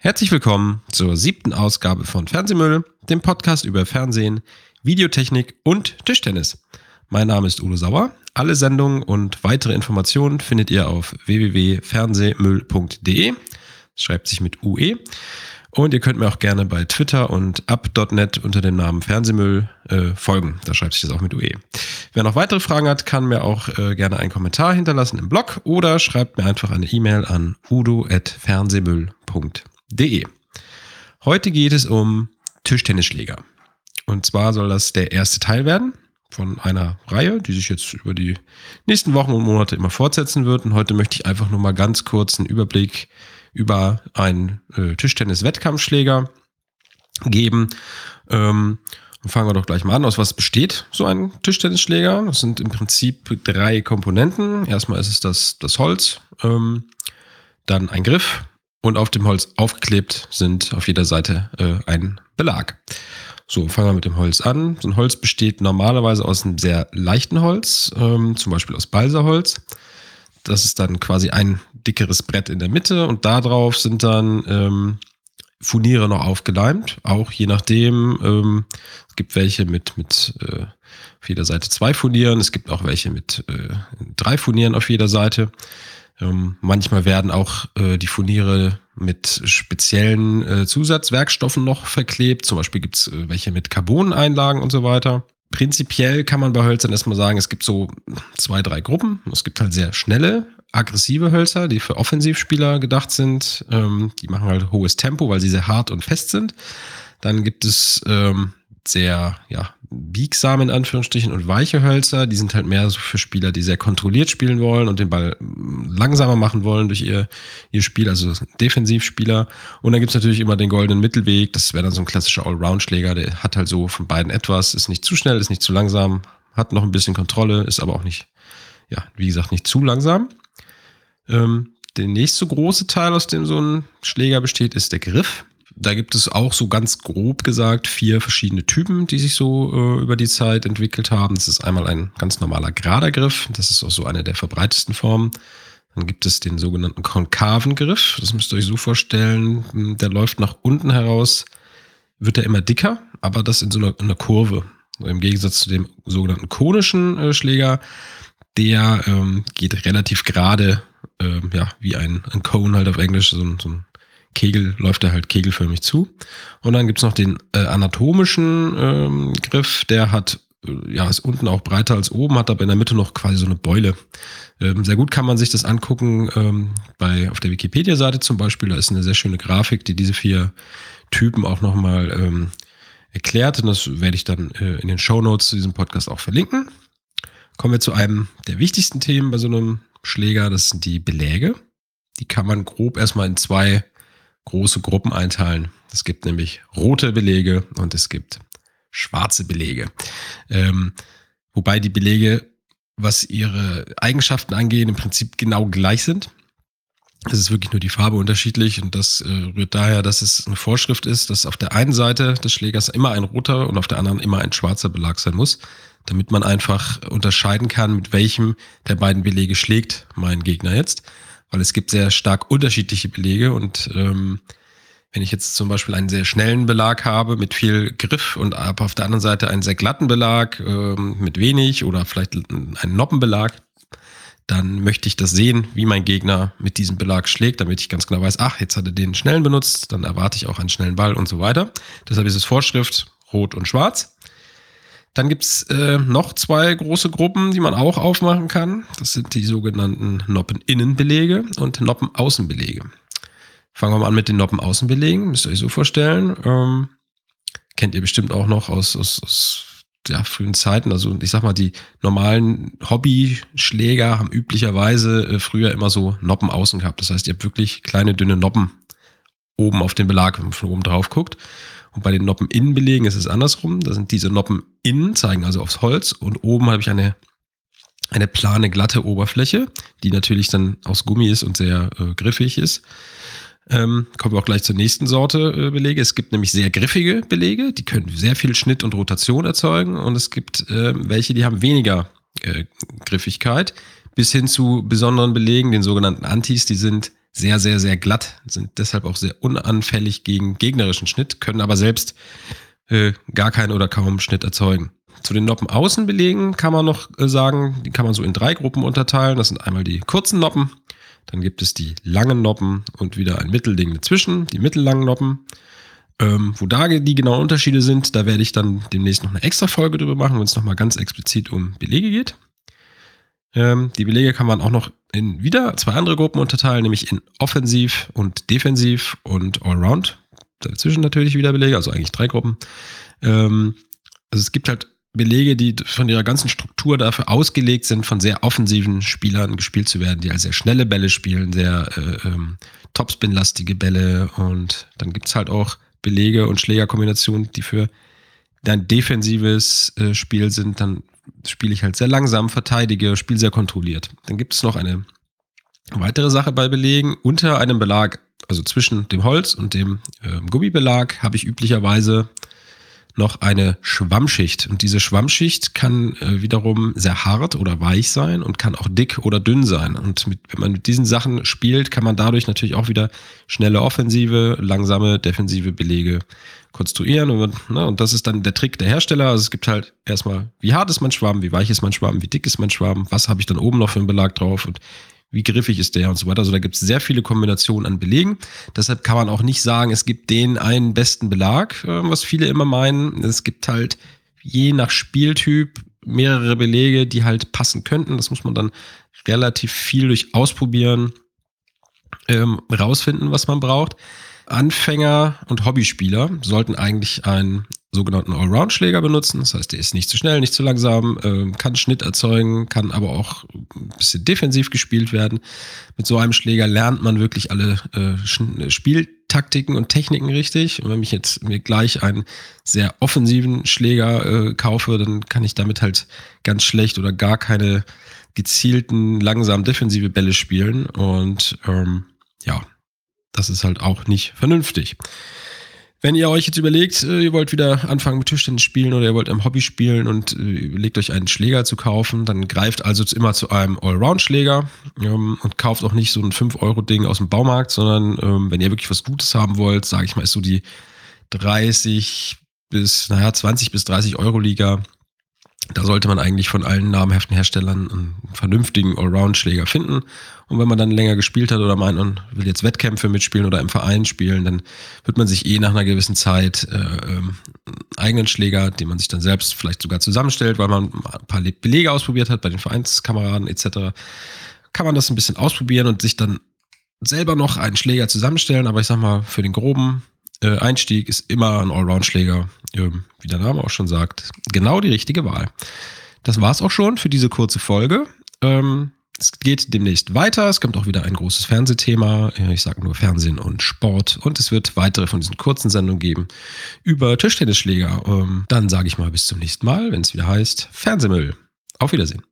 Herzlich willkommen zur siebten Ausgabe von Fernsehmüll, dem Podcast über Fernsehen, Videotechnik und Tischtennis. Mein Name ist Udo Sauer. Alle Sendungen und weitere Informationen findet ihr auf www.fernsehmüll.de. Schreibt sich mit UE. Und ihr könnt mir auch gerne bei Twitter und up.net unter dem Namen Fernsehmüll äh, folgen. Da schreibt sich das auch mit UE. Wer noch weitere Fragen hat, kann mir auch äh, gerne einen Kommentar hinterlassen im Blog oder schreibt mir einfach eine E-Mail an udo.fernsehmüll.de de. Heute geht es um Tischtennisschläger. Und zwar soll das der erste Teil werden von einer Reihe, die sich jetzt über die nächsten Wochen und Monate immer fortsetzen wird. Und heute möchte ich einfach nur mal ganz kurz einen Überblick über einen äh, Tischtennis-Wettkampfschläger geben. Ähm, fangen wir doch gleich mal an. Aus was besteht so ein Tischtennisschläger? Das sind im Prinzip drei Komponenten. Erstmal ist es das, das Holz, ähm, dann ein Griff und auf dem Holz aufgeklebt sind auf jeder Seite äh, ein Belag. So, fangen wir mit dem Holz an. So ein Holz besteht normalerweise aus einem sehr leichten Holz, ähm, zum Beispiel aus Balsaholz. Das ist dann quasi ein dickeres Brett in der Mitte und darauf sind dann ähm, Furniere noch aufgeleimt, auch je nachdem. Ähm, es gibt welche mit, mit äh, auf jeder Seite zwei Furnieren, es gibt auch welche mit äh, drei Furnieren auf jeder Seite. Ähm, manchmal werden auch äh, die Furniere mit speziellen äh, Zusatzwerkstoffen noch verklebt. Zum Beispiel gibt's äh, welche mit Carboneinlagen und so weiter. Prinzipiell kann man bei Hölzern erstmal sagen, es gibt so zwei, drei Gruppen. Es gibt halt sehr schnelle, aggressive Hölzer, die für Offensivspieler gedacht sind. Ähm, die machen halt hohes Tempo, weil sie sehr hart und fest sind. Dann gibt es ähm, sehr, ja, biegsam in Anführungsstrichen und weiche Hölzer, die sind halt mehr so für Spieler, die sehr kontrolliert spielen wollen und den Ball langsamer machen wollen durch ihr, ihr Spiel, also Defensivspieler. Und dann gibt's natürlich immer den goldenen Mittelweg, das wäre dann so ein klassischer Allround-Schläger, der hat halt so von beiden etwas, ist nicht zu schnell, ist nicht zu langsam, hat noch ein bisschen Kontrolle, ist aber auch nicht, ja, wie gesagt, nicht zu langsam. Ähm, der nächste große Teil, aus dem so ein Schläger besteht, ist der Griff. Da gibt es auch so ganz grob gesagt vier verschiedene Typen, die sich so äh, über die Zeit entwickelt haben. Das ist einmal ein ganz normaler gerader Griff. Das ist auch so eine der verbreitesten Formen. Dann gibt es den sogenannten konkaven Griff. Das müsst ihr euch so vorstellen. Der läuft nach unten heraus, wird er immer dicker, aber das in so einer, in einer Kurve. Im Gegensatz zu dem sogenannten konischen äh, Schläger, der ähm, geht relativ gerade, äh, ja, wie ein, ein Cone halt auf Englisch, so, so ein Kegel läuft er halt kegelförmig zu. Und dann gibt's noch den äh, anatomischen ähm, Griff, der hat, äh, ja, ist unten auch breiter als oben, hat aber in der Mitte noch quasi so eine Beule. Ähm, sehr gut kann man sich das angucken ähm, bei auf der Wikipedia-Seite zum Beispiel. Da ist eine sehr schöne Grafik, die diese vier Typen auch nochmal ähm, erklärt. Und das werde ich dann äh, in den Show Notes zu diesem Podcast auch verlinken. Kommen wir zu einem der wichtigsten Themen bei so einem Schläger, das sind die Beläge. Die kann man grob erstmal in zwei große Gruppen einteilen. Es gibt nämlich rote Belege und es gibt schwarze Belege. Ähm, wobei die Belege, was ihre Eigenschaften angeht, im Prinzip genau gleich sind. Es ist wirklich nur die Farbe unterschiedlich und das äh, rührt daher, dass es eine Vorschrift ist, dass auf der einen Seite des Schlägers immer ein roter und auf der anderen immer ein schwarzer Belag sein muss, damit man einfach unterscheiden kann, mit welchem der beiden Belege schlägt mein Gegner jetzt weil es gibt sehr stark unterschiedliche Belege und ähm, wenn ich jetzt zum Beispiel einen sehr schnellen Belag habe mit viel Griff und aber auf der anderen Seite einen sehr glatten Belag ähm, mit wenig oder vielleicht einen Noppenbelag, dann möchte ich das sehen, wie mein Gegner mit diesem Belag schlägt, damit ich ganz genau weiß, ach, jetzt hat er den schnellen benutzt, dann erwarte ich auch einen schnellen Ball und so weiter. Deshalb ist es Vorschrift rot und schwarz. Dann gibt's äh, noch zwei große Gruppen, die man auch aufmachen kann. Das sind die sogenannten Noppeninnenbelege und Noppenaußenbelege. Fangen wir mal an mit den Noppenaußenbelegen. Müsst ihr euch so vorstellen. Ähm, kennt ihr bestimmt auch noch aus, aus, aus ja, frühen Zeiten. Also ich sag mal, die normalen Hobbyschläger haben üblicherweise äh, früher immer so Noppen außen gehabt. Das heißt, ihr habt wirklich kleine, dünne Noppen oben auf dem Belag, wenn man von oben drauf guckt. Und bei den Noppeninnenbelegen ist es andersrum. Da sind diese Noppen innen, zeigen also aufs Holz und oben habe ich eine, eine plane, glatte Oberfläche, die natürlich dann aus Gummi ist und sehr äh, griffig ist. Ähm, kommen wir auch gleich zur nächsten Sorte äh, Belege. Es gibt nämlich sehr griffige Belege, die können sehr viel Schnitt und Rotation erzeugen und es gibt äh, welche, die haben weniger äh, Griffigkeit, bis hin zu besonderen Belegen, den sogenannten Antis, die sind sehr, sehr, sehr glatt, sind deshalb auch sehr unanfällig gegen gegnerischen Schnitt, können aber selbst äh, gar keinen oder kaum Schnitt erzeugen. Zu den Noppen-Außenbelegen kann man noch äh, sagen, die kann man so in drei Gruppen unterteilen. Das sind einmal die kurzen Noppen, dann gibt es die langen Noppen und wieder ein Mittelding dazwischen, die mittellangen Noppen. Ähm, wo da die genauen Unterschiede sind, da werde ich dann demnächst noch eine extra Folge drüber machen, wenn es nochmal ganz explizit um Belege geht. Ähm, die Belege kann man auch noch in wieder zwei andere Gruppen unterteilen, nämlich in Offensiv und Defensiv und Allround. Dazwischen natürlich wieder Belege, also eigentlich drei Gruppen. Ähm, also es gibt halt Belege, die von ihrer ganzen Struktur dafür ausgelegt sind, von sehr offensiven Spielern gespielt zu werden, die halt sehr schnelle Bälle spielen, sehr äh, ähm, Topspin-lastige Bälle. Und dann gibt es halt auch Belege und Schlägerkombinationen, die für dein defensives äh, Spiel sind. Dann spiele ich halt sehr langsam, verteidige, spiele sehr kontrolliert. Dann gibt es noch eine weitere Sache bei Belegen. Unter einem Belag, also zwischen dem Holz und dem äh, Gummibelag, habe ich üblicherweise noch eine Schwammschicht. Und diese Schwammschicht kann äh, wiederum sehr hart oder weich sein und kann auch dick oder dünn sein. Und mit, wenn man mit diesen Sachen spielt, kann man dadurch natürlich auch wieder schnelle offensive, langsame defensive Belege konstruieren. Und, ne, und das ist dann der Trick der Hersteller. Also es gibt halt erstmal, wie hart ist mein Schwamm, wie weich ist mein Schwamm, wie dick ist mein Schwamm, was habe ich dann oben noch für einen Belag drauf und wie griffig ist der und so weiter. Also da gibt es sehr viele Kombinationen an Belegen. Deshalb kann man auch nicht sagen, es gibt den einen besten Belag, äh, was viele immer meinen. Es gibt halt je nach Spieltyp mehrere Belege, die halt passen könnten. Das muss man dann relativ viel durch Ausprobieren ähm, rausfinden, was man braucht. Anfänger und Hobbyspieler sollten eigentlich einen sogenannten Allround-Schläger benutzen. Das heißt, der ist nicht zu schnell, nicht zu langsam, äh, kann Schnitt erzeugen, kann aber auch ein bisschen defensiv gespielt werden. Mit so einem Schläger lernt man wirklich alle äh, Spieltaktiken und Techniken richtig. Und wenn ich jetzt mir gleich einen sehr offensiven Schläger äh, kaufe, dann kann ich damit halt ganz schlecht oder gar keine gezielten, langsam defensive Bälle spielen. Und ähm, ja, das ist halt auch nicht vernünftig. Wenn ihr euch jetzt überlegt, äh, ihr wollt wieder anfangen mit Tischtennis spielen oder ihr wollt ein Hobby spielen und äh, überlegt euch einen Schläger zu kaufen, dann greift also immer zu einem Allround-Schläger ähm, und kauft auch nicht so ein 5-Euro-Ding aus dem Baumarkt, sondern ähm, wenn ihr wirklich was Gutes haben wollt, sage ich mal, ist so die 30 bis, naja, 20 bis 30 Euro Liga da sollte man eigentlich von allen namhaften Herstellern einen vernünftigen Allround-Schläger finden. Und wenn man dann länger gespielt hat oder meint, man will jetzt Wettkämpfe mitspielen oder im Verein spielen, dann wird man sich eh nach einer gewissen Zeit äh, ähm, einen eigenen Schläger, den man sich dann selbst vielleicht sogar zusammenstellt, weil man ein paar Belege ausprobiert hat bei den Vereinskameraden etc., kann man das ein bisschen ausprobieren und sich dann selber noch einen Schläger zusammenstellen. Aber ich sag mal, für den groben äh, Einstieg ist immer ein Allround-Schläger, äh, wie der Name auch schon sagt, genau die richtige Wahl. Das war's auch schon für diese kurze Folge. Ähm, es geht demnächst weiter. Es kommt auch wieder ein großes Fernsehthema. Äh, ich sage nur Fernsehen und Sport. Und es wird weitere von diesen kurzen Sendungen geben über Tischtennisschläger. Ähm, dann sage ich mal bis zum nächsten Mal, wenn es wieder heißt Fernsehmüll. Auf Wiedersehen.